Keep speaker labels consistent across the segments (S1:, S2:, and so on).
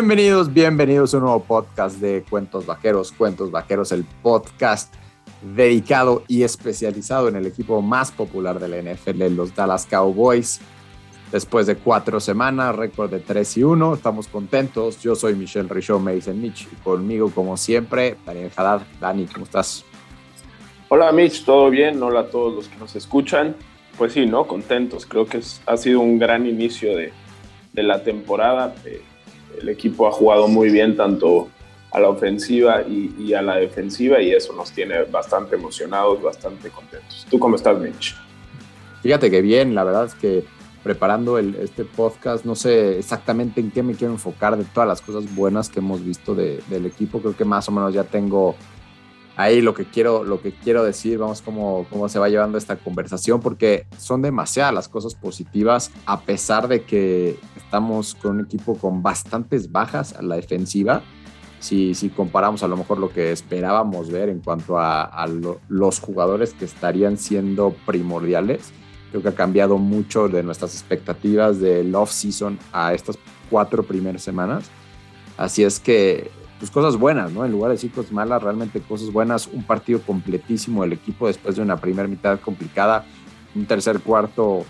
S1: Bienvenidos, bienvenidos a un nuevo podcast de Cuentos Vaqueros. Cuentos Vaqueros, el podcast dedicado y especializado en el equipo más popular de la NFL, los Dallas Cowboys. Después de cuatro semanas, récord de 3 y 1, estamos contentos. Yo soy Michelle Richaud, me dicen Mitch, y conmigo, como siempre, Daniel Haddad. Dani, ¿cómo estás?
S2: Hola Mitch, ¿todo bien? Hola a todos los que nos escuchan. Pues sí, ¿no? Contentos. Creo que ha sido un gran inicio de, la temporada. El equipo ha jugado muy bien tanto a la ofensiva y, a la defensiva y eso nos tiene bastante emocionados, bastante contentos. ¿Tú cómo estás, Mitch?
S1: Fíjate que bien, la verdad es que preparando este podcast, no sé exactamente en qué me quiero enfocar de todas las cosas buenas que hemos visto del equipo. Creo que más o menos ya tengo ahí lo que quiero, lo que quiero decir, vamos cómo, cómo se va llevando esta conversación, porque son demasiadas las cosas positivas, a pesar de que estamos con un equipo con bastantes bajas a la defensiva. Si, si comparamos a lo mejor lo que esperábamos ver en cuanto a, los jugadores que estarían siendo primordiales, creo que ha cambiado mucho de nuestras expectativas del off-season a estas cuatro primeras semanas. Así es que pues cosas buenas, ¿no? En lugar de decir cosas malas, realmente cosas buenas. Un partido completísimo del equipo después de una primera mitad complicada, un tercer cuarto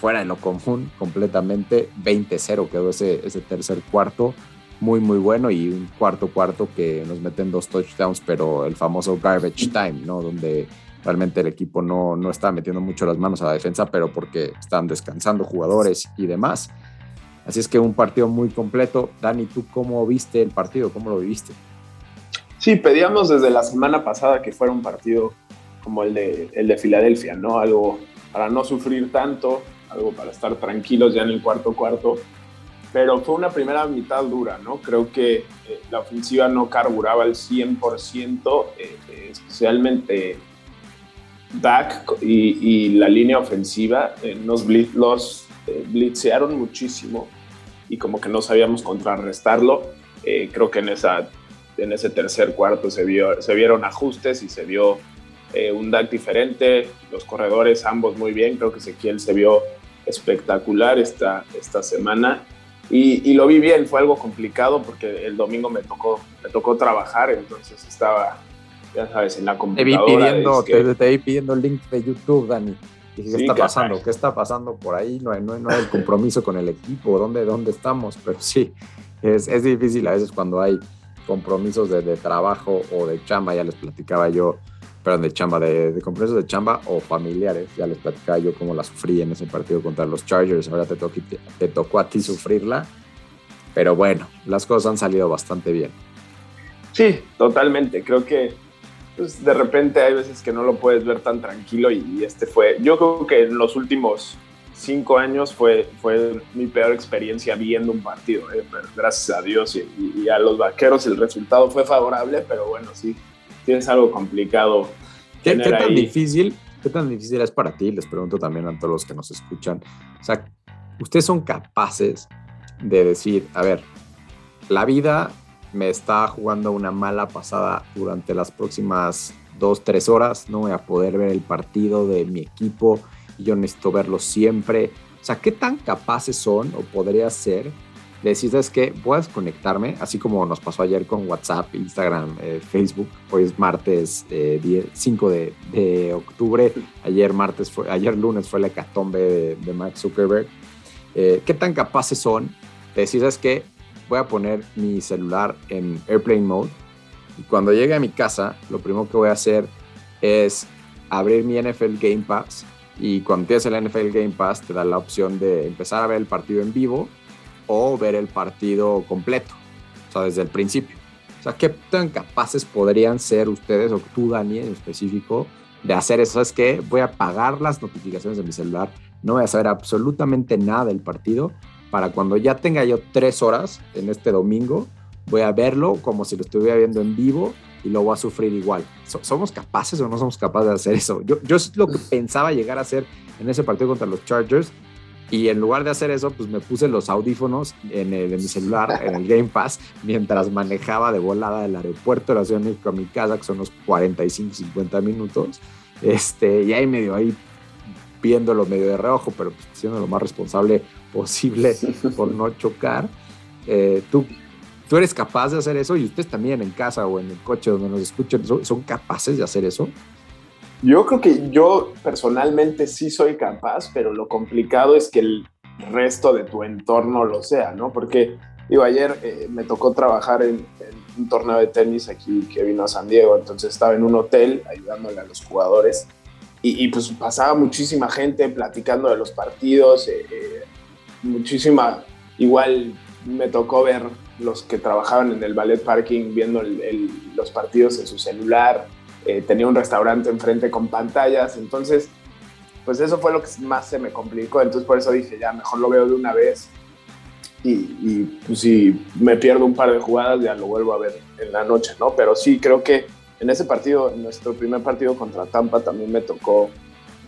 S1: fuera de lo común completamente. 20-0 quedó ese, ese tercer cuarto, muy, muy bueno. Y un cuarto cuarto que nos meten dos touchdowns, pero el famoso garbage time, ¿no? Donde realmente el equipo no, no está metiendo mucho las manos a la defensa, pero porque están descansando jugadores y demás. Así es que un partido muy completo. Dani, ¿tú cómo viste el partido? ¿Cómo lo viviste?
S2: Sí, pedíamos desde la semana pasada que fuera un partido como el de, el de Filadelfia, ¿no? Algo para no sufrir tanto, algo para estar tranquilos ya en el cuarto cuarto. Pero fue una primera mitad dura, ¿no? Creo que eh, la ofensiva no carburaba al 100%, eh, especialmente Dak y, la línea ofensiva eh, nos los eh, blitzearon muchísimo y como que no sabíamos contrarrestarlo. Eh, creo que en, esa, en ese tercer cuarto se, vio, se vieron ajustes y se vio eh, un DAC diferente. Los corredores ambos muy bien. Creo que Ezequiel se vio espectacular esta, esta semana. Y, lo vi bien, fue algo complicado porque el domingo me tocó, me tocó trabajar, entonces estaba, ya sabes, en la computadora.
S1: Te vi pidiendo, te, te vi pidiendo el link de YouTube, Dani. ¿Qué está pasando? ¿Qué está pasando por ahí? No hay, no, no hay el compromiso con el equipo, ¿dónde, dónde estamos? Pero sí, es, es difícil a veces cuando hay compromisos de, de, trabajo o de chamba, ya les platicaba yo, perdón, de chamba, de, de, compromisos de chamba o familiares, ya les platicaba yo cómo la sufrí en ese partido contra los Chargers, ahora te, tocó, te, te tocó a ti sufrirla, pero bueno, las cosas han salido bastante bien.
S2: Sí, totalmente, creo que pues de repente hay veces que no lo puedes ver tan tranquilo y, este fue, yo creo que en los últimos cinco años fue, fue mi peor experiencia viendo un partido, ¿eh? gracias a Dios y, a los vaqueros el resultado fue favorable, pero bueno, sí, tienes algo complicado.
S1: ¿Qué, tan difícil? ¿Qué tan difícil es para ti? Les pregunto también a todos los que nos escuchan. O sea, ustedes son capaces de decir, a ver, la vida me está jugando una mala pasada durante las próximas dos, tres horas. No voy a poder ver el partido de mi equipo y yo necesito verlo siempre. O sea, ¿qué tan capaces son o podría ser de decir, ¿sabes qué? Voy a desconectarme, así como nos pasó ayer con WhatsApp, Instagram, eh, Facebook. Hoy es martes 5 eh, de, octubre. Ayer, martes fue, ayer lunes fue la hecatombe de, de Mark Zuckerberg. Eh, ¿Qué tan capaces son de decir, ¿sabes qué? Voy a poner mi celular en airplane mode. Y cuando llegue a mi casa, lo primero que voy a hacer es abrir mi NFL Game Pass. Y cuando tienes el NFL Game Pass te da la opción de empezar a ver el partido en vivo o ver el partido completo, o sea, desde el principio. O sea, ¿qué tan capaces podrían ser ustedes o tú, Dani, en específico, de hacer eso? Es que voy a apagar las notificaciones de mi celular, no voy a saber absolutamente nada del partido para cuando ya tenga yo tres horas en este domingo, voy a verlo como si lo estuviera viendo en vivo y lo voy a sufrir igual. ¿Somos capaces o no somos capaces de hacer eso? Yo, yo es lo que pensaba llegar a hacer en ese partido contra los Chargers y en lugar de hacer eso, pues me puse los audífonos en, el, en mi celular, en el Game Pass, mientras manejaba de volada del aeropuerto de la Ciudad de México a mi casa, que son unos 45, 50 minutos. Este, y ahí medio ahí viéndolo medio de reojo, pero pues, siendo lo más responsable posible por no chocar. Eh, ¿tú, ¿Tú eres capaz de hacer eso? Y ustedes también en casa o en el coche donde nos escuchan, ¿son, capaces de hacer eso?
S2: Yo creo que yo personalmente sí soy capaz, pero lo complicado es que el resto de tu entorno lo sea, ¿no? Porque, digo, ayer eh, me tocó trabajar en, un torneo de tenis aquí que vino a San Diego, entonces estaba en un hotel ayudándole a los jugadores y, pues pasaba muchísima gente platicando de los partidos, eh, eh, muchísima, igual me tocó ver los que trabajaban en el ballet parking viendo los partidos en su celular, eh, tenía un restaurante enfrente con pantallas, entonces pues eso fue lo que más se me complicó, entonces por eso dije ya mejor lo veo de una vez. Y, pues, si me pierdo un par de jugadas ya lo vuelvo a ver en la noche, ¿no? Pero sí creo que en ese partido, en nuestro primer partido contra Tampa, también me tocó,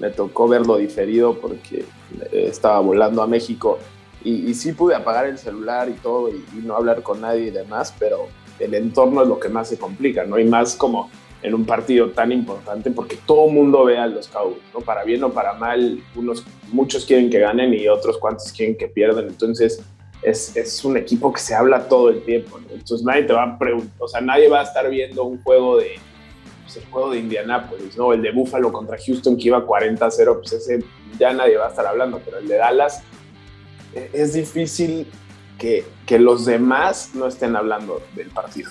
S2: me tocó verlo diferido porque estaba volando a México y, sí pude apagar el celular y todo y, no hablar con nadie y demás, pero el entorno es lo que más se complica, ¿no? Y más como en un partido tan importante porque todo mundo ve a los Cowboys, ¿no? Para bien o para mal, unos, muchos quieren que ganen y otros cuantos quieren que pierdan, entonces es, es, un equipo que se habla todo el tiempo, Entonces nadie te va a preguntar, o sea, nadie va a estar viendo un juego de, pues el juego de Indianapolis, ¿no? El de Buffalo contra Houston que iba 40-0, pues ese ya nadie va a estar hablando, pero el de Dallas e, es difícil que, que los demás no estén hablando del partido.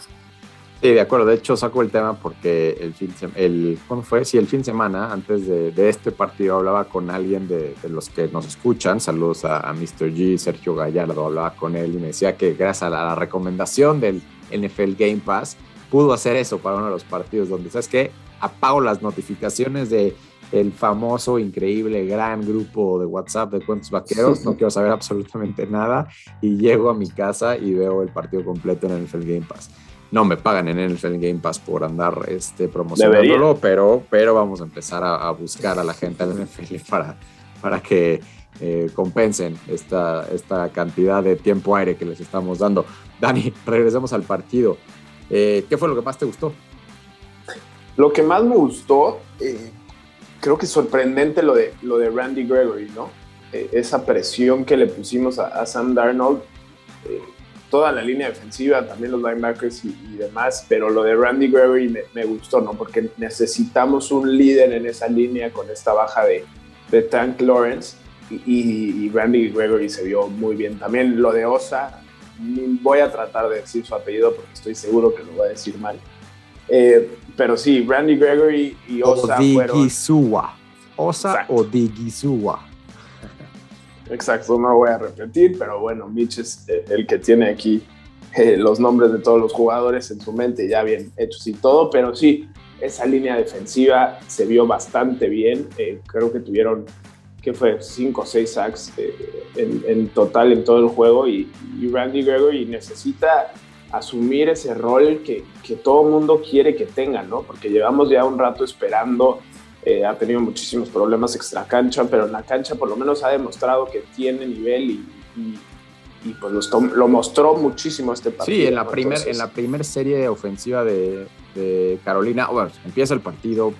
S1: Sí, de acuerdo. De hecho, saco el tema porque el fin, el, ¿cuándo fue? Sí, el fin de semana, antes de, este partido, hablaba con alguien de, de, los que nos escuchan. Saludos a, a, Mr. G, Sergio Gallardo, hablaba con él y me decía que gracias a la, recomendación del NFL Game Pass, pudo hacer eso para uno de los partidos donde, ¿sabes qué? Apago las notificaciones de el famoso, increíble, gran grupo de WhatsApp de cuentos vaqueros, no quiero saber absolutamente nada y llego a mi casa y veo el partido completo en el NFL Game Pass. No me pagan en NFL Game Pass por andar este, promocionándolo, pero, pero vamos a empezar a, buscar a la gente del NFL para, para que eh, compensen esta, esta cantidad de tiempo aire que les estamos dando. Dani, regresemos al partido. Eh, ¿Qué fue lo que más te gustó?
S2: Lo que más me gustó, eh, creo que sorprendente lo de, lo de Randy Gregory, ¿no? esa presión que le pusimos a, a Sam Darnold toda la línea defensiva, también los linebackers y, demás, pero lo de Randy Gregory me, gustó, ¿no? Porque necesitamos un líder en esa línea con esta baja de, de Tank Lawrence y, Randy Gregory se vio muy bien. También lo de Osa, voy a tratar de decir su apellido porque estoy seguro que lo voy a decir mal. Eh, pero sí, Randy Gregory y Osa fueron...
S1: Osa.
S2: Exacto, no voy a repetir, pero bueno, Mitch es eh, el que tiene aquí eh, los nombres de todos los jugadores en su mente ya bien hechos y todo, pero sí, esa línea defensiva se vio bastante bien. Eh, creo que tuvieron, ¿qué fue? Cinco o seis sacks en, total en todo el juego y, Randy Gregory necesita asumir ese rol que, que todo mundo quiere que tenga, ¿no? Porque llevamos ya un rato esperando eh, ha tenido muchísimos problemas extra cancha, pero en la cancha por lo menos ha demostrado que tiene nivel y, y, pues lo, mostró muchísimo este partido.
S1: Sí, en la primera en la primer serie ofensiva de, de, Carolina, bueno, empieza el partido,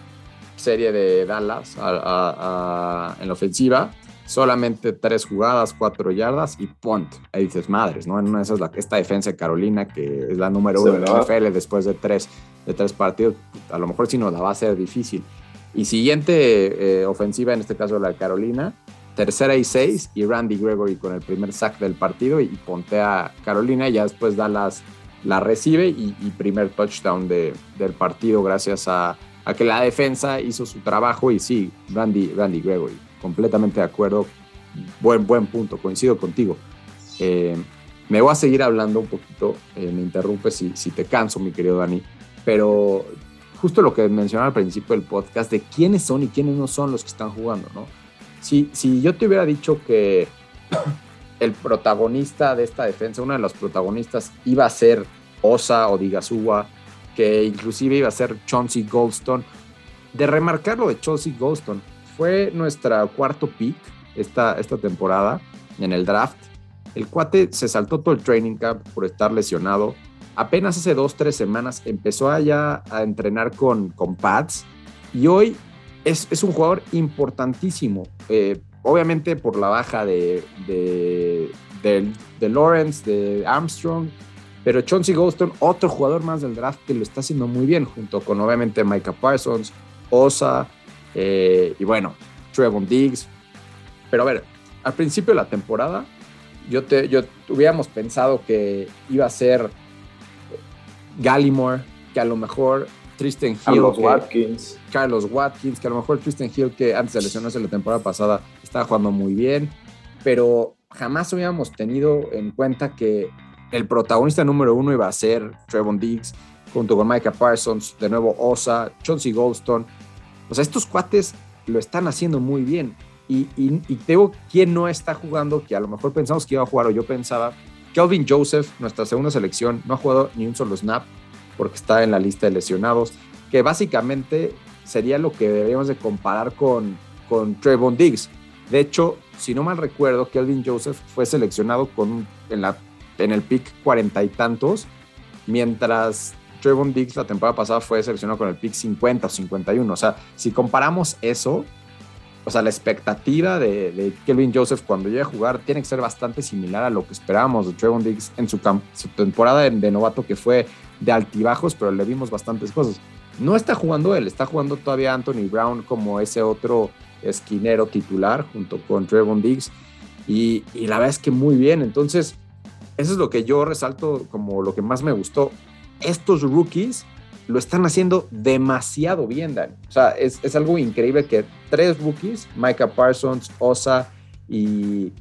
S1: serie de Dallas en la ofensiva, solamente tres jugadas, cuatro yardas y punt. Ahí dices, madres, ¿no? En esa es la, esta defensa de Carolina, que es la número uno de la NFL después de tres, de tres partidos, a lo mejor sí nos la va a ser difícil. Y siguiente eh, ofensiva, en este caso la de Carolina, tercera y seis, y Randy Gregory con el primer sack del partido y pontea a Carolina, y ya después Dallas la recibe y, primer touchdown de, del partido gracias a, a, que la defensa hizo su trabajo y sí, Randy, Randy Gregory, completamente de acuerdo, buen, buen punto, coincido contigo. Eh, me voy a seguir hablando un poquito, eh, me interrumpe si, si te canso, mi querido Dani, pero justo lo que mencionaba al principio del podcast, de quiénes son y quiénes no son los que están jugando, ¿no? Si, si yo te hubiera dicho que el protagonista de esta defensa, uno de los protagonistas, iba a ser Osa o Digasuwa, que inclusive iba a ser Chauncey Goldstone, de remarcar lo de Chauncey Goldstone, fue nuestra cuarto pick esta, esta temporada en el draft. El cuate se saltó todo el training camp por estar lesionado apenas hace dos, tres semanas empezó allá a entrenar con, con pads y hoy es, un jugador importantísimo. Eh, obviamente por la baja de, de, de, Lawrence, de Armstrong, pero Chauncey Golston, otro jugador más del draft que lo está haciendo muy bien, junto con obviamente Micah Parsons, Osa, eh, y bueno, Trevon Diggs. Pero a ver, al principio de la temporada, yo, te, yo hubiéramos pensado que iba a ser Gallimore, que a lo mejor Tristan Hill.
S2: Carlos Watkins.
S1: Carlos Watkins, que a lo mejor Tristan Hill, que antes de lesionarse la temporada pasada, estaba jugando muy bien, pero jamás hubiéramos tenido en cuenta que el protagonista número uno iba a ser Trevon Diggs, junto con Micah Parsons, de nuevo Osa, Chauncey Goldstone. O sea, estos cuates lo están haciendo muy bien. Y, y, y no está jugando, que a lo mejor pensamos que iba a jugar o yo pensaba. Kelvin Joseph, nuestra segunda selección, no ha jugado ni un solo snap porque está en la lista de lesionados, que básicamente sería lo que deberíamos de comparar con, con Trevon Diggs. De hecho, si no mal recuerdo, Kelvin Joseph fue seleccionado con, en, la, en el pick cuarenta y tantos, mientras Trevon Diggs la temporada pasada fue seleccionado con el pick 50 o 51. O sea, si comparamos eso, o sea, la expectativa de, Kelvin Joseph cuando llegue a jugar tiene que ser bastante similar a lo que esperábamos de Trevon Diggs en su, su temporada de, novato que fue de altibajos, pero le vimos bastantes cosas. No está jugando él, está jugando todavía Anthony Brown como ese otro esquinero titular junto con Trevon Diggs y, y la verdad es que muy bien. Entonces, eso es lo que yo resalto como lo que más me gustó. Estos rookies lo están haciendo demasiado bien, Dan. O sea, es, es algo increíble que tres rookies, Micah Parsons, Osa y,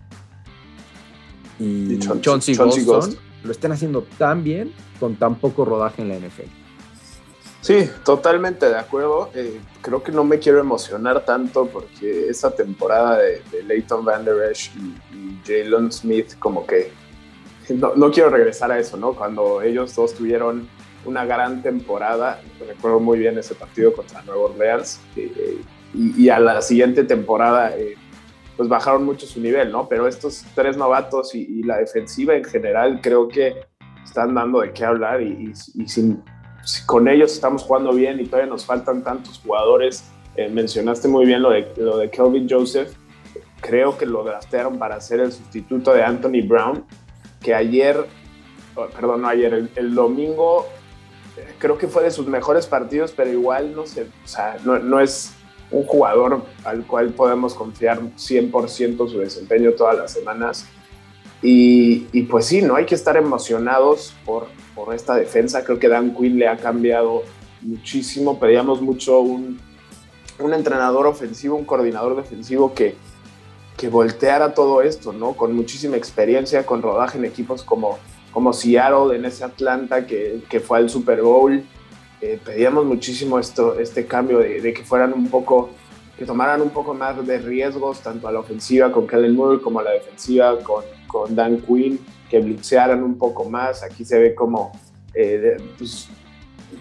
S1: y, Chauncey, lo estén haciendo tan bien con tan poco rodaje en la NFL.
S2: Sí, totalmente de acuerdo. Eh, creo que no me quiero emocionar tanto porque esa temporada de, Leighton Van Der Esch y, y Jalen Smith, como que no, no, quiero regresar a eso, ¿no? Cuando ellos dos tuvieron una gran temporada. Recuerdo muy bien ese partido contra Nueva Orleans. Eh, y, a la siguiente temporada, eh, pues bajaron mucho su nivel, ¿no? Pero estos tres novatos y, la defensiva en general creo que están dando de qué hablar y, sin, con ellos estamos jugando bien y todavía nos faltan tantos jugadores. Eh, mencionaste muy bien lo de, lo de Kelvin Joseph. Creo que lo draftearon para ser el sustituto de Anthony Brown, que ayer, perdón, no ayer, el domingo creo que fue de sus mejores partidos, pero igual no sé, o sea, no, es un jugador al cual podemos confiar 100% su desempeño todas las semanas. Y, pues sí, no hay que estar emocionados por, por esta defensa. Creo que Dan Quinn le ha cambiado muchísimo. Pedíamos mucho un, un entrenador ofensivo, un coordinador defensivo que, que volteara todo esto, ¿no? Con muchísima experiencia, con rodaje en equipos como como Seattle en ese Atlanta que, que fue al Super Bowl. Eh, pedíamos muchísimo esto, este cambio de, que fueran un poco, que tomaran un poco más de riesgos, tanto a la ofensiva con Kellen Moore como a la defensiva con, con Dan Quinn, que blitzearan un poco más. Aquí se ve como eh, pues,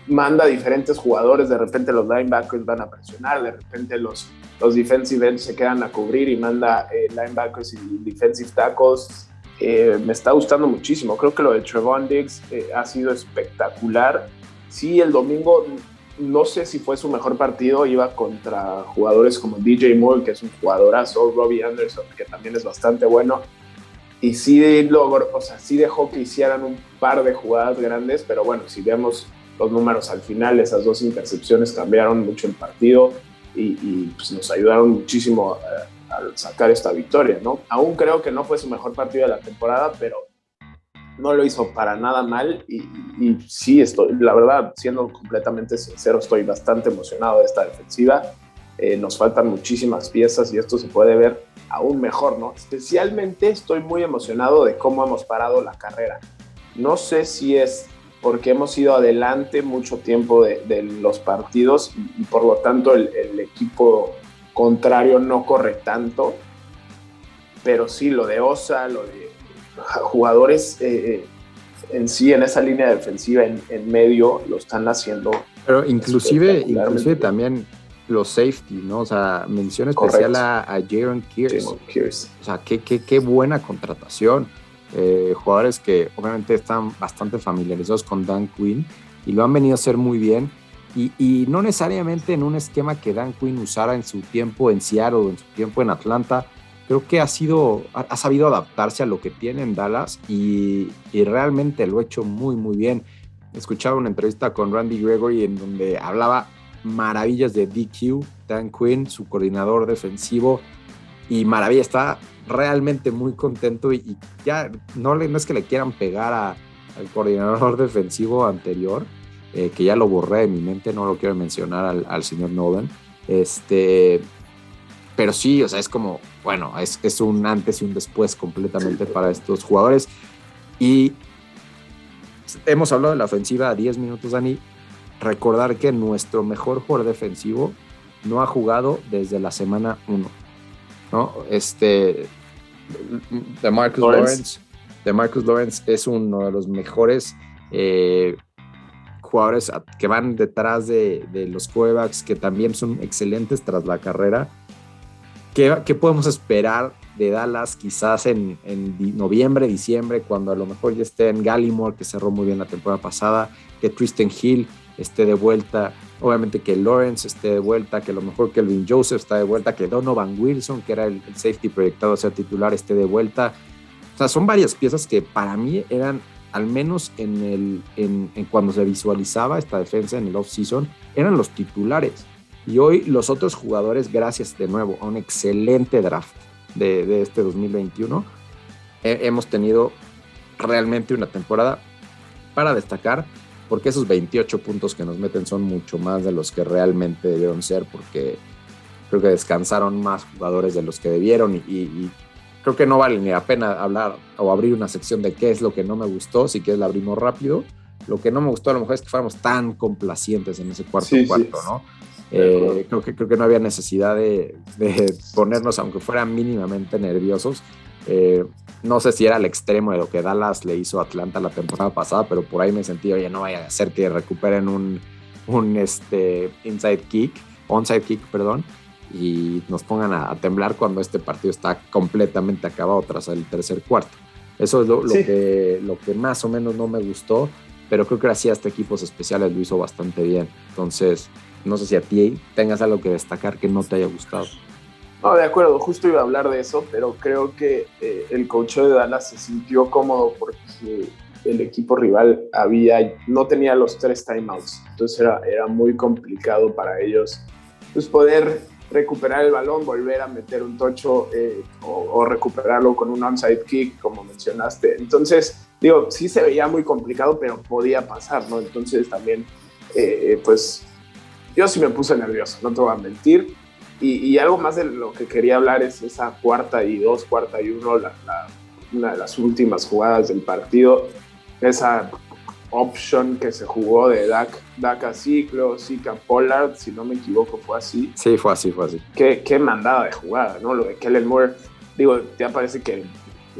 S2: manda diferentes jugadores, de repente los linebackers van a presionar, de repente los, los defensive ends se quedan a cubrir y manda eh, linebackers y defensive tackles eh, me está gustando muchísimo. Creo que lo de Trevon Diggs eh, ha sido espectacular. Sí, el domingo no sé si fue su mejor partido, iba contra jugadores como DJ Moore, que es un jugadorazo, Robbie Anderson, que también es bastante bueno. Y sí, logró, o sea, sí dejó que hicieran un par de jugadas grandes, pero bueno, si vemos los números al final, esas dos intercepciones cambiaron mucho el partido y, pues nos ayudaron muchísimo a, al sacar esta victoria, ¿no? Aún creo que no fue su mejor partido de la temporada, pero no lo hizo para nada mal y, sí estoy, la verdad, siendo completamente sincero, estoy bastante emocionado de esta defensiva. Eh, nos faltan muchísimas piezas y esto se puede ver aún mejor, ¿no? Especialmente estoy muy emocionado de cómo hemos parado la carrera. No sé si es porque hemos ido adelante mucho tiempo de, los partidos y, por lo tanto el, el equipo contrario no corre tanto, pero sí lo de Osa, lo de jugadores eh, eh, en sí en esa línea defensiva en, medio lo están haciendo.
S1: Pero inclusive, inclusive también los safety, ¿no? O sea, mención especial a, a Jaron Kears. O sea, qué, qué, qué buena contratación. Eh, jugadores que obviamente están bastante familiarizados con Dan Quinn y lo han venido a hacer muy bien. Y, no necesariamente en un esquema que Dan Quinn usara en su tiempo en Seattle o en su tiempo en Atlanta, creo que ha sido, ha, sabido adaptarse a lo que tiene en Dallas y, y, realmente lo ha hecho muy, muy bien. Escuchaba una entrevista con Randy Gregory en donde hablaba maravillas de DQ, Dan Quinn, su coordinador defensivo, y maravilla, está realmente muy contento y, ya no, le, no es que le quieran pegar a, al coordinador defensivo anterior, eh, que ya lo borré de mi mente, no lo quiero mencionar al, al señor Nolan. Este, pero sí, o sea, es como, bueno, es, es un antes y un después completamente para estos jugadores. Y hemos hablado de la ofensiva a 10 minutos, Dani. Recordar que nuestro mejor jugador defensivo no ha jugado desde la semana 1. ¿no? Este, de Marcus Lawrence. de Marcus Lawrence es uno de los mejores eh, jugadores que van detrás de, los quarterbacks, que también son excelentes tras la carrera ¿Qué, podemos esperar de Dallas quizás en, noviembre, diciembre, cuando a lo mejor ya esté en Gallimore, que cerró muy bien la temporada pasada, que Tristan Hill esté de vuelta, obviamente que Lawrence esté de vuelta, que a lo mejor Kelvin Joseph está de vuelta, que Donovan Wilson, que era el, safety proyectado a ser titular, esté de vuelta. O sea, son varias piezas que para mí eran, al menos en, el, en, en cuando se visualizaba esta defensa en el off-season, eran los titulares. Y hoy los otros jugadores, gracias de nuevo a un excelente draft de, este 2021, hemos tenido realmente una temporada para destacar, porque esos 28 puntos que nos meten son mucho más de los que realmente debieron ser, porque creo que descansaron más jugadores de los que debieron y, creo que no vale ni la pena hablar o abrir una sección de qué es lo que no me gustó, si quieres la abrimos rápido. Lo que no me gustó a lo mejor es que fuéramos tan complacientes en ese cuarto cuarto, ¿no? Eh, creo, que, creo que no había necesidad de, ponernos, aunque fueran mínimamente nerviosos. Eh, no sé si era el extremo de lo que Dallas le hizo a Atlanta la temporada pasada, pero por ahí me sentí, oye, no vaya a ser que recuperen un, un este, inside kick, onside kick, perdón, y nos pongan a, temblar cuando este partido está completamente acabado tras el tercer cuarto. Eso es lo, que, lo que más o menos no me gustó, pero creo que así hasta equipos especiales lo hizo bastante bien. Entonces, no sé si a ti tengas algo que destacar que no te haya gustado.
S2: No, de acuerdo, justo iba a hablar de eso, pero creo que eh, el coach de Dallas se sintió cómodo porque el equipo rival había, no tenía los tres timeouts, entonces era, era muy complicado para ellos pues, poder recuperar el balón, volver a meter un tocho eh, o, recuperarlo con un onside kick, como mencionaste. Entonces, digo, sí se veía muy complicado, pero podía pasar, ¿no? Entonces también, eh, pues yo sí me puse nervioso, no te voy a mentir. Y, algo más de lo que quería hablar es esa cuarta y dos, cuarta y uno, la, una de las últimas jugadas del partido, esa option que se jugó de Dak, Dak a Ciclo, Zika Pollard, si no me equivoco, fue así.
S1: Sí, fue así, fue así.
S2: Qué, qué mandada de jugada, ¿no? Lo de Kellen Moore, digo, ya parece que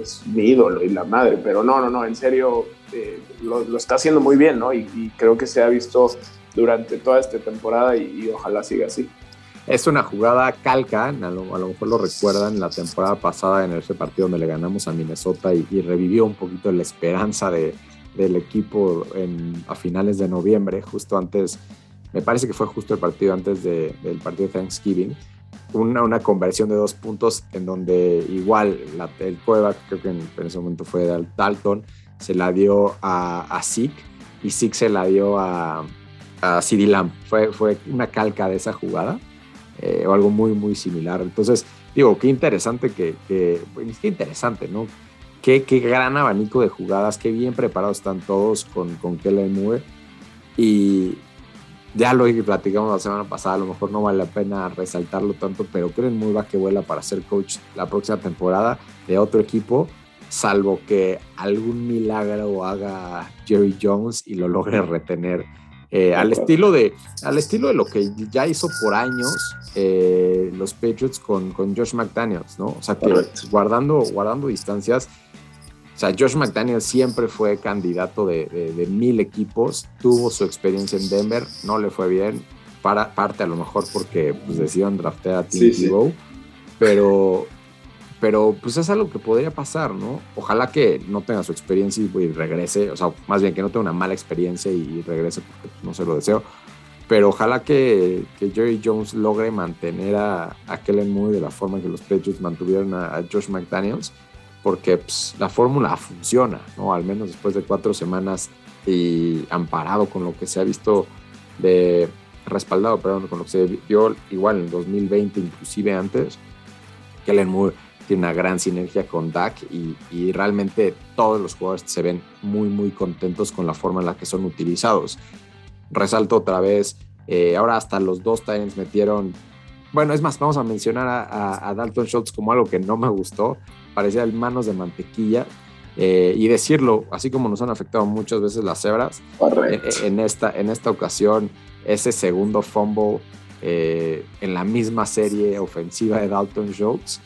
S2: es mi ídolo y la madre, pero no, no, no, en serio, eh, lo, está haciendo muy bien, ¿no? Y, y creo que se ha visto durante toda esta temporada y, ojalá siga así.
S1: Es una jugada calca, a lo, mejor lo recuerdan la temporada pasada en ese partido donde le ganamos a Minnesota y, revivió un poquito la esperanza de, del equipo en, a finales de noviembre, justo antes, me parece que fue justo el partido antes del partido de Thanksgiving, una, una conversión de dos puntos en donde igual la, el Cueva, creo que en, ese momento fue Dalton, se la dio a, a Zeke y Zeke se la dio a, a CD Lamb. Fue, fue una calca de esa jugada eh, o algo muy, muy similar. Entonces, digo, qué interesante que, que pues, qué interesante, ¿no? Qué, qué, gran abanico de jugadas, qué bien preparados están todos con, con Kellen. Y ya lo platicamos la semana pasada, a lo mejor no vale la pena resaltarlo tanto, pero Kellen Moore va que vuela para ser coach la próxima temporada de otro equipo, salvo que algún milagro haga Jerry Jones y lo logre retener eh, al, estilo de, al estilo de lo que ya hizo por años eh, los Patriots con, con, Josh McDaniels, ¿no? O sea, que guardando, guardando distancias, sea, Josh McDaniels siempre fue candidato de, de, mil equipos, tuvo su experiencia en Denver, no le fue bien, para, parte a lo mejor porque pues, decidieron draftear a Tim Tebow, pero pero pues es algo que podría pasar, ¿no? Ojalá que no tenga su experiencia y, regrese, o sea, más bien que no tenga una mala experiencia y, regrese porque no se lo deseo. pero ojalá que, Jerry Jones logre mantener a, a, Kellen Moore de la forma en que los Patriots mantuvieron a, Josh McDaniels, porque pues, la fórmula funciona, ¿no? Al menos después de cuatro semanas y amparado con lo que se ha visto de respaldado, perdón, con lo que se vio igual en el 2020, inclusive antes, Kellen Moore tiene una gran sinergia con Dak y, y, realmente todos los jugadores se ven muy, muy contentos con la forma en la que son utilizados resalto otra vez, eh, ahora hasta los dos Titans metieron, bueno, es más, vamos a mencionar a, Dalton Schultz como algo que no me gustó, parecía el manos de mantequilla. Eh, y decirlo, así como nos han afectado muchas veces las cebras, eh, en, esta, en esta ocasión, ese segundo fumble en la misma serie ofensiva de Dalton Schultz,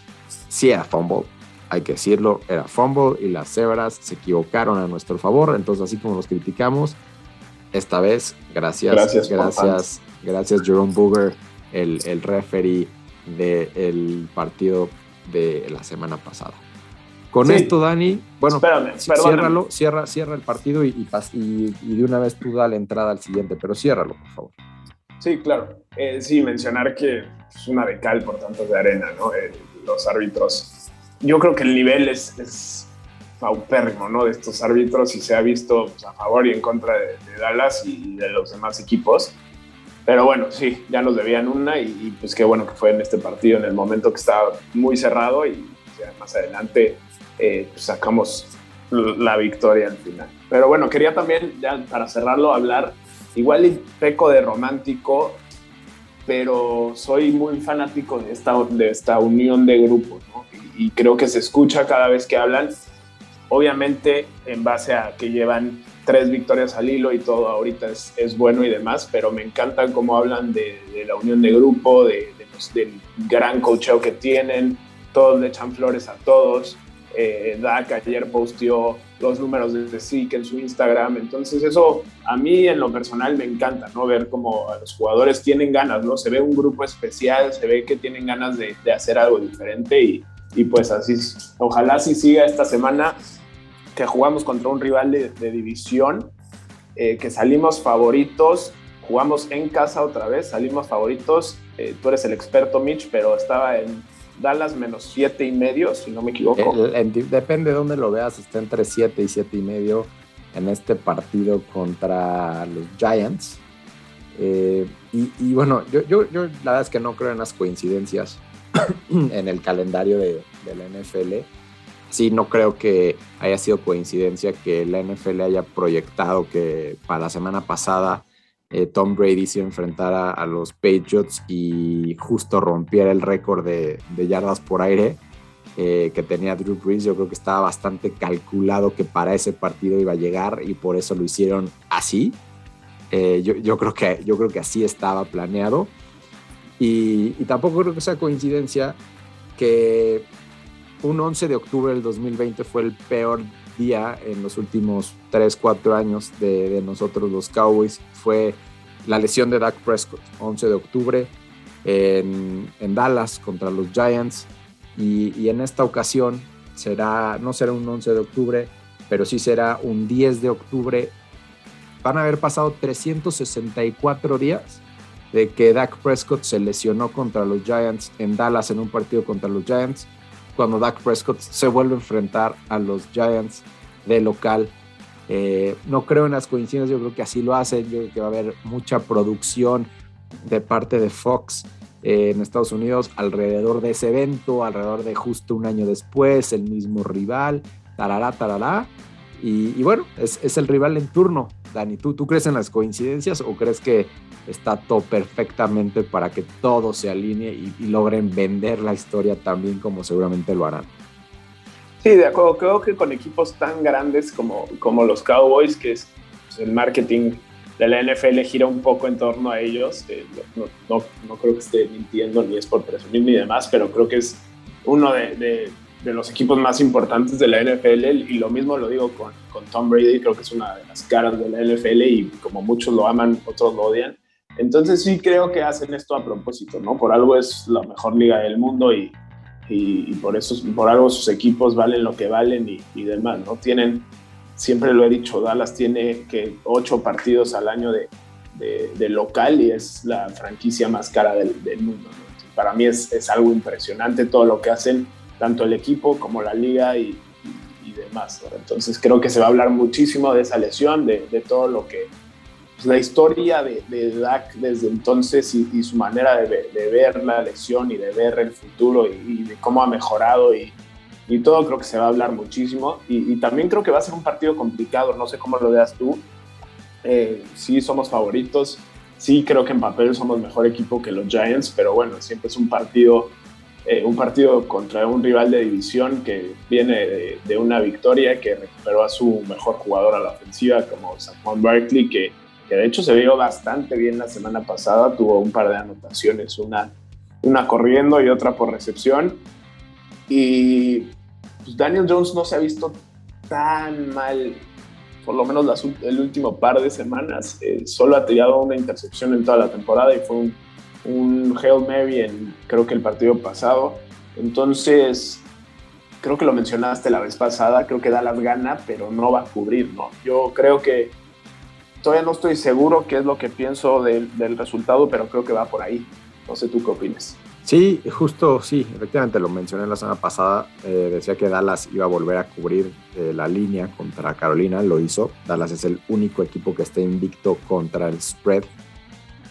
S1: sí era fumble, hay que decirlo, era fumble y las cebras se equivocaron a nuestro favor, entonces así como los criticamos, esta vez. Gracias, gracias, gracias, gracias Jerome Booger, el, el referee del partido de la semana pasada. Con esto, Dani, bueno, ciérralo, cierra, cierra el partido y, y, de una vez tú da la entrada al siguiente, pero ciérralo, por favor.
S2: Sí, claro. Eh, sí, mencionar que es una de cal por tanto de arena, ¿no? Eh, los árbitros. Yo creo que el nivel es, es paupérrimo ¿no? de estos árbitros y se ha visto pues, a favor y en contra de, Dallas y de los demás equipos. Pero bueno, sí, ya nos debían una y, pues qué bueno que fue en este partido, en el momento que estaba muy cerrado y más adelante eh, pues, sacamos la victoria al final. Pero bueno, quería también, ya para cerrarlo, hablar, igual y peco de romántico, pero soy muy fanático de esta, de esta unión de grupos, ¿no? y creo que se escucha cada vez que hablan Obviamente, en base a que llevan tres victorias al hilo y todo ahorita es, bueno y demás, pero me encantan cómo hablan de, la unión de grupo, de, del gran cocheo que tienen, todos le echan flores a todos. Eh, Dak ayer posteó los números de SIC en su Instagram, entonces eso a mí en lo personal me encanta, ¿no? Ver cómo los jugadores tienen ganas, ¿no? Se ve un grupo especial, se ve que tienen ganas de, de hacer algo diferente y, y pues así, ojalá sí siga esta semana que jugamos contra un rival de, división, eh, que salimos favoritos, jugamos en casa otra vez, salimos favoritos, eh, tú eres el experto Mitch, pero estaba en Dallas menos siete y medio, si no me equivoco.
S1: depende de dónde lo veas, está entre siete y siete y medio en este partido contra los Giants. Eh, y, bueno, yo, yo, yo, la verdad es que no creo en las coincidencias. en el calendario de, la NFL. Sí, no creo que haya sido coincidencia que la NFL haya proyectado que para la semana pasada eh, Tom Brady se enfrentara a los Patriots y justo rompiera el récord de, yardas por aire eh, que tenía Drew Brees. Yo creo que estaba bastante calculado que para ese partido iba a llegar y por eso lo hicieron así. Eh, yo, creo que, yo creo que así estaba planeado. Y, tampoco creo que sea coincidencia que un 11 de octubre del 2020 fue el peor día en los últimos 3, 4 años de, nosotros los Cowboys. Fue la lesión de Dak Prescott, 11 de octubre en, Dallas contra los Giants. Y, y, en esta ocasión será, no será un 11 de octubre, pero sí será un 10 de octubre. Van a haber pasado 364 días de que Dak Prescott se lesionó contra los Giants en Dallas en un partido contra los Giants, cuando Dak Prescott se vuelve a enfrentar a los Giants de local. Eh, no creo en las coincidencias, yo creo que así lo hacen, yo creo que va a haber mucha producción de parte de Fox eh, en Estados Unidos alrededor de ese evento, alrededor de justo un año después, el mismo rival, tarará, tarará. Y, bueno, es, es, el rival en turno. Dani, ¿tú, ¿tú crees en las coincidencias o crees que está todo perfectamente para que todo se alinee y, logren vender la historia también como seguramente lo harán.
S2: Sí, de acuerdo. Creo que con equipos tan grandes como, como los Cowboys, que es pues, el marketing de la NFL gira un poco en torno a ellos. Eh, no, no, no, creo que esté mintiendo ni es por presumir ni demás, pero creo que es uno de, de, de, los equipos más importantes de la NFL y lo mismo lo digo con, con Tom Brady, creo que es una de las caras de la NFL y como muchos lo aman, otros lo odian. Entonces sí creo que hacen esto a propósito, ¿no? Por algo es la mejor liga del mundo y, y, por eso, por algo sus equipos valen lo que valen y, y, demás, ¿no? Tienen, siempre lo he dicho, Dallas tiene que ocho partidos al año de, de, local y es la franquicia más cara del, mundo. Para mí es, es, algo impresionante todo lo que hacen, tanto el equipo como la liga y, demás. Entonces creo que se va a hablar muchísimo de esa lesión, de, de todo lo que... Pues, la historia de, de Dak desde entonces y, su manera de, ver la lesión y de ver el futuro y, de cómo ha mejorado y, y todo creo que se va a hablar muchísimo y, también creo que va a ser un partido complicado, no sé cómo lo veas tú, eh, sí somos favoritos, sí creo que en papel somos mejor equipo que los Giants, pero bueno, siempre es un partido, eh, un partido contra un rival de división que viene de, una victoria, que recuperó a su mejor jugador a la ofensiva como Saquon Barkley, que, que de hecho se vio bastante bien la semana pasada, tuvo un par de anotaciones, una, una corriendo y otra por recepción. Y pues, Daniel Jones no se ha visto tan mal por lo menos el último par de semanas, eh, solo ha tirado una intercepción en toda la temporada y fue un, un Hail Mary en creo que el partido pasado. Entonces, creo que lo mencionaste la vez pasada, creo que da las ganas, pero no va a cubrir, ¿no? Yo creo que todavía no estoy seguro qué es lo que pienso del, del resultado, pero creo que va por ahí. No sé tú qué opinas.
S1: Sí, justo, sí, efectivamente lo mencioné la semana pasada. Eh, decía que Dallas iba a volver a cubrir eh, la línea contra Carolina, lo hizo. Dallas es el único equipo que está invicto contra el spread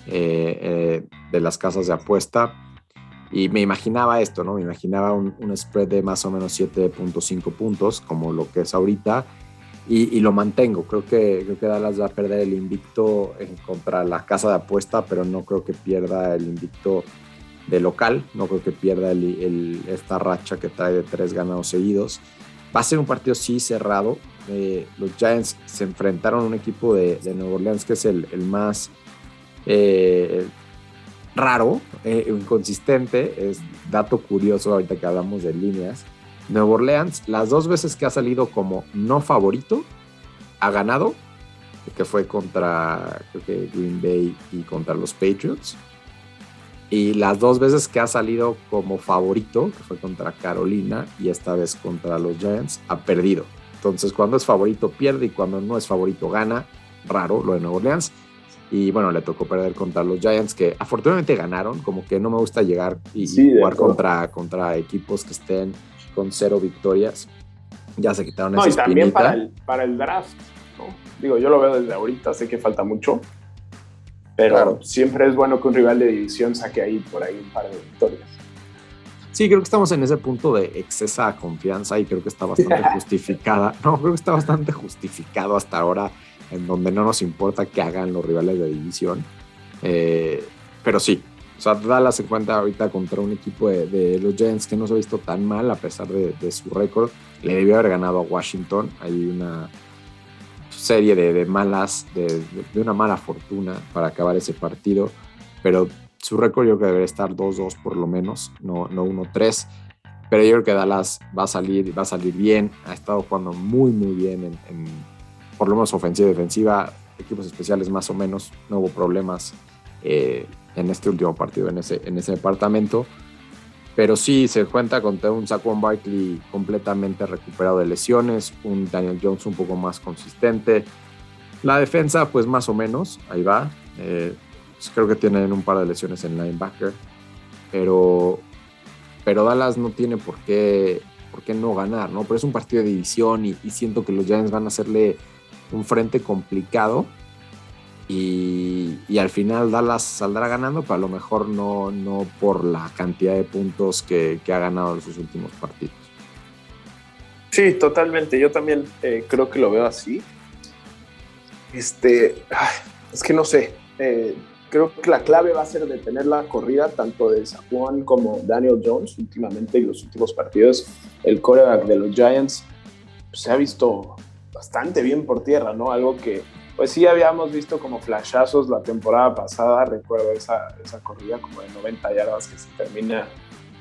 S1: eh, de las casas de apuesta. Y me imaginaba esto, ¿no? Me imaginaba un, spread de más o menos 7.5 puntos, como lo que es ahorita. Y, lo mantengo. Creo que, creo que Dallas va a perder el invicto contra la casa de apuesta, pero no creo que pierda el invicto de local. No creo que pierda esta racha que trae de tres ganados seguidos. Va a ser un partido sí cerrado. Eh, los Giants se enfrentaron a un equipo de, de Nueva Orleans que es el, más eh, raro, eh, inconsistente. Es dato curioso ahorita que hablamos de líneas. Nueva Orleans, las dos veces que ha salido como no favorito, ha ganado, que fue contra Green Bay y contra los Patriots. Y las dos veces que ha salido como favorito, que fue contra Carolina y esta vez contra los Giants, ha perdido. Entonces, cuando es favorito pierde y cuando no es favorito gana. Raro lo de Nueva Orleans. Y bueno, le tocó perder contra los Giants, que afortunadamente ganaron. Como que no me gusta llegar y, jugar contra, contra equipos que estén con cero victorias. Ya se quitaron no, y también
S2: para el, para el draft. Digo, yo lo veo desde ahorita, sé que falta mucho pero siempre es bueno que un rival de división saque ahí por ahí un par de victorias.
S1: Sí, creo que estamos en ese punto de excesa confianza y creo que está bastante justificada. No, creo que está bastante justificado hasta ahora, en donde no nos importa que hagan los rivales de división. Eh, pero sí, o sea, Dallas se encuentra ahorita contra un equipo de, los Giants que no se ha visto tan mal a pesar de, de su récord. Le debió haber ganado a Washington. Hay una serie de, malas, de, una mala fortuna para acabar ese partido, pero su récord yo creo que debería estar 2-2 por lo menos, no, no 1-3. Pero yo creo que Dallas va a salir, va a salir bien, ha estado jugando muy, muy bien en, por lo menos ofensiva y defensiva, equipos especiales más o menos, no hubo problemas eh, en este último partido en ese, en ese departamento. Pero sí, se cuenta con un Saquon Barkley completamente recuperado de lesiones, un Daniel Jones un poco más consistente. La defensa, pues más o menos, ahí va. Eh, pues, creo que tienen un par de lesiones en linebacker. Pero, pero Dallas no tiene por qué, por qué no ganar, ¿no? Pero es un partido de división y, y siento que los Giants van a hacerle un frente complicado y, al final Dallas saldrá ganando, pero a lo mejor no, no por la cantidad de puntos que, ha ganado en sus últimos partidos.
S2: Sí, totalmente. Yo también eh, creo que lo veo así. Este, es que no sé. Eh, creo que la clave va a ser detener la corrida tanto de Juan como Daniel Jones últimamente en los últimos partidos. El coreback de los Giants se ha visto bastante bien por tierra, ¿no? Algo que pues sí habíamos visto como flashazos la temporada pasada, recuerdo esa, esa corrida como de 90 yardas que se termina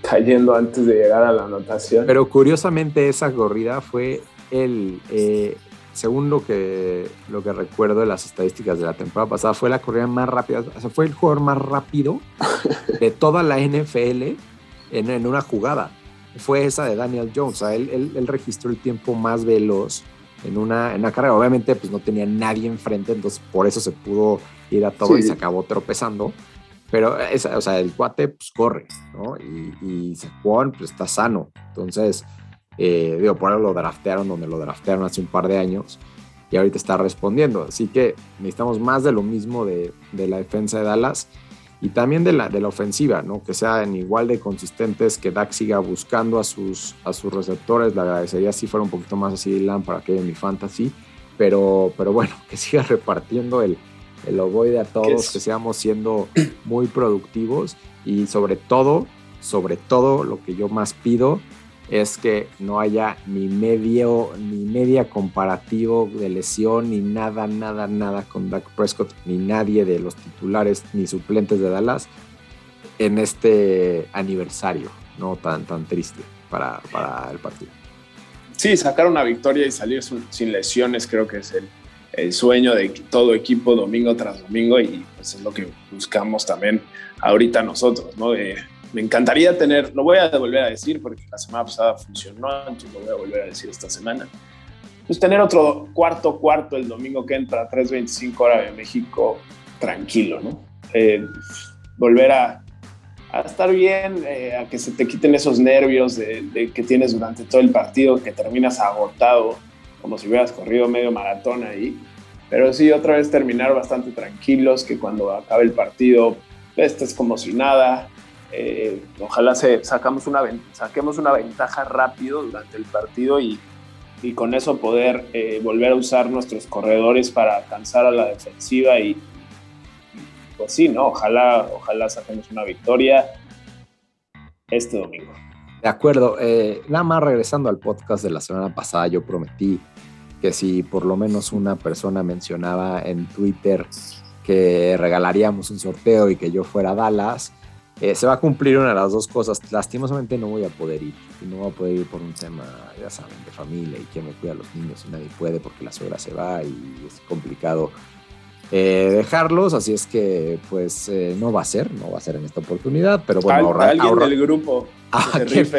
S2: cayendo antes de llegar a la anotación.
S1: Pero curiosamente esa corrida fue el, eh, según lo que, lo que recuerdo de las estadísticas de la temporada pasada, fue la corrida más rápida, o sea, fue el jugador más rápido de toda la NFL en, en una jugada. Fue esa de Daniel Jones, o sea, él, él, él registró el tiempo más veloz en una, en una carrera. Obviamente, pues no tenía nadie enfrente, entonces por eso se pudo y era todo y se acabó tropezando. Pero, o sea, el cuate pues corre, ¿no? Y, y Saquon pues está sano. Entonces, eh, digo, por ahí lo draftearon donde lo draftearon hace un par de años y ahorita está respondiendo. Así que necesitamos más de lo mismo de, de la defensa de Dallas y también de la, de la ofensiva, ¿no? que sean igual de consistentes, que Dak siga buscando a sus, a sus receptores. Le agradecería si fuera un poquito más así Lamb para que en mi fantasy, pero, pero bueno, que siga repartiendo el, el ovoide a todos, que seamos siendo muy productivos y sobre todo, sobre todo lo que yo más pido es que no haya ni medio, ni media comparativo de lesión, ni nada, nada, nada con Dak Prescott, ni nadie de los titulares ni suplentes de Dallas en este aniversario, no tan, tan triste para, para el partido.
S2: Sí, sacar una victoria y salir sin lesiones creo que es el, el sueño de todo equipo domingo tras domingo y pues es lo que buscamos también ahorita nosotros, ¿no? Me encantaría tener, lo voy a volver a decir porque la semana pasada funcionó, entonces lo voy a volver a decir esta semana, pues tener otro cuarto cuarto el domingo que entra a 3.25 horas de México tranquilo, ¿no? Eh, volver a, a, estar bien, eh, a que se te quiten esos nervios de, de que tienes durante todo el partido, que terminas agotado como si hubieras corrido medio maratón ahí. Pero sí, otra vez terminar bastante tranquilos, que cuando acabe el partido estés como si nada. Eh, ojalá se, sacamos una, saquemos una ventaja rápido durante el partido y, y con eso poder eh, volver a usar nuestros corredores para alcanzar a la defensiva y pues sí, ¿no? Ojalá, ojalá saquemos una victoria este domingo.
S1: De acuerdo. Eh, nada más regresando al podcast de la semana pasada, yo prometí que si por lo menos una persona mencionaba en Twitter que regalaríamos un sorteo y que yo fuera a Dallas, eh, se va a cumplir una de las dos cosas. Lastimosamente no voy a poder ir. No voy a poder ir por un tema, ya saben, de familia y quién me cuida a los niños y nadie puede porque la suegra se va y es complicado eh, dejarlos, así es que pues eh, no va a ser, no va a ser en esta oportunidad, pero bueno,
S2: ahorrar. Alguien del grupo.
S1: Ah, ¿quién,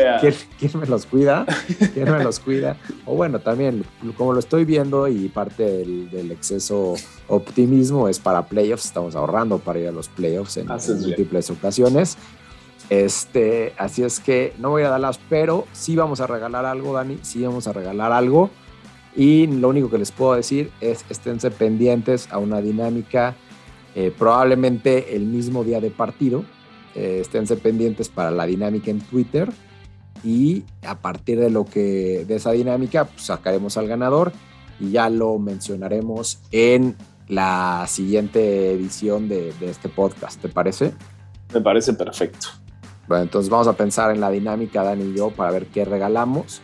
S1: me los cuida? ¿Quién me los cuida? O bueno, también, como lo estoy viendo y parte del, exceso optimismo es para playoffs, estamos ahorrando para ir a los playoffs en, múltiples ocasiones. Este, así es que no voy a darlas, pero sí vamos a regalar algo, Dani, sí vamos a regalar algo. Y lo único que les puedo decir es esténse pendientes a una dinámica, eh, probablemente el mismo día de partido. Eh, esténse pendientes para la dinámica en Twitter y a partir de lo que de esa dinámica pues, sacaremos al ganador y ya lo mencionaremos en la siguiente edición de, de este podcast. ¿Te parece?
S2: Me parece perfecto.
S1: Bueno, entonces vamos a pensar en la dinámica, Dani y yo, para ver qué regalamos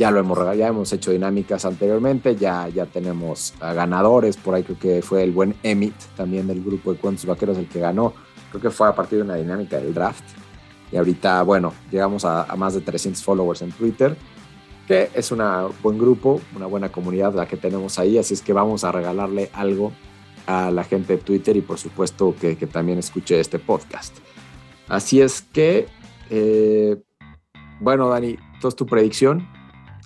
S1: ya lo hemos ya hemos hecho dinámicas anteriormente, ya, ya tenemos ganadores, por ahí creo que fue el buen Emit también del grupo de cuentos vaqueros el que ganó, creo que fue a partir de una dinámica del draft. Y ahorita, bueno, llegamos a, más de 300 followers en Twitter, que es un buen grupo, una buena comunidad la que tenemos ahí, así es que vamos a regalarle algo a la gente de Twitter y por supuesto que, que también escuche este podcast. Así es que, eh, bueno, Dani, ¿toda tu predicción?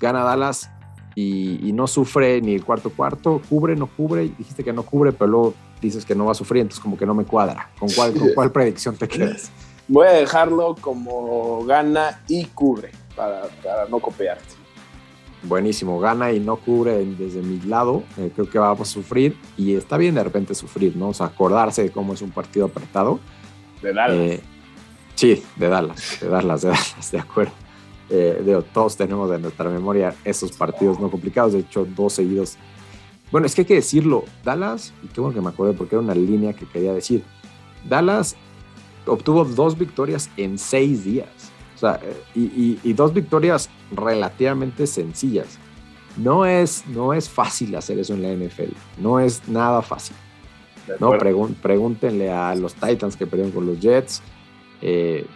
S1: Gana Dallas y, no sufre ni el cuarto cuarto, cubre, no cubre, dijiste que no cubre, pero luego dices que no va a sufrir, entonces como que no me cuadra. ¿Con cuál, cuál predicción te quedas?
S2: Voy a dejarlo como gana y cubre, para, no copiarte.
S1: Buenísimo, gana y no cubre desde mi lado, eh, creo que vamos a sufrir y está bien de repente sufrir, ¿no? O sea, acordarse de cómo es un partido apretado.
S2: De Dallas. Eh,
S1: sí, de Dallas, de Dallas, de Dallas, de acuerdo. Eh, todos tenemos en nuestra memoria esos partidos no complicados, de hecho, dos seguidos. Bueno, es que hay que decirlo, Dallas, y qué bueno que me acuerdo porque era una línea que quería decir, Dallas obtuvo dos victorias en seis días, o sea, y, y, dos victorias relativamente sencillas. No es, no es fácil hacer eso en la NFL, no es nada fácil. No, pregúntenle a los Titans que perdieron con los Jets. Eh,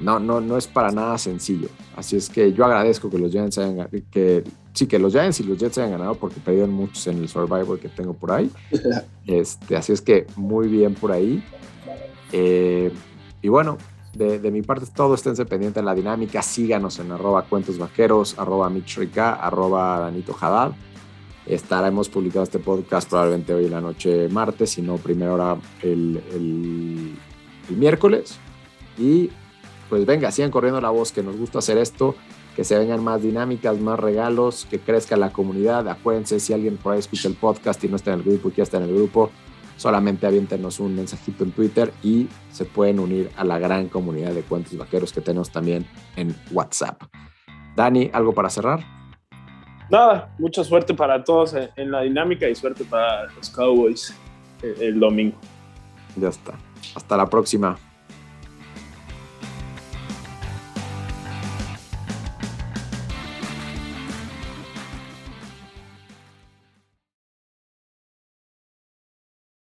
S1: no, no, no es para nada sencillo. Así es que yo agradezco que los Giants hayan que sí, que los Giants y los Jets hayan ganado porque perdieron muchos en el Survivor que tengo por ahí. Este, así es que muy bien por ahí. Eh, y bueno, de, mi parte todo. Esténse pendientes de la dinámica. Síganos en arroba cuentos vaqueros, arroba Mitch arroba Danito Haddad. Estaremos publicando este podcast probablemente hoy en la noche martes, si no, primera hora el, el, el miércoles. Y pues venga, sigan corriendo la voz que nos gusta hacer esto, que se vengan más dinámicas, más regalos, que crezca la comunidad. Acuérdense, si alguien por ahí escucha el podcast y no está en el grupo y ya está en el grupo, solamente aviéntenos un mensajito en Twitter y se pueden unir a la gran comunidad de cuentos vaqueros que tenemos también en WhatsApp. Dani, ¿algo para cerrar?
S2: Nada, mucha suerte para todos en la dinámica y suerte para los Cowboys el domingo.
S1: Ya está. Hasta la próxima.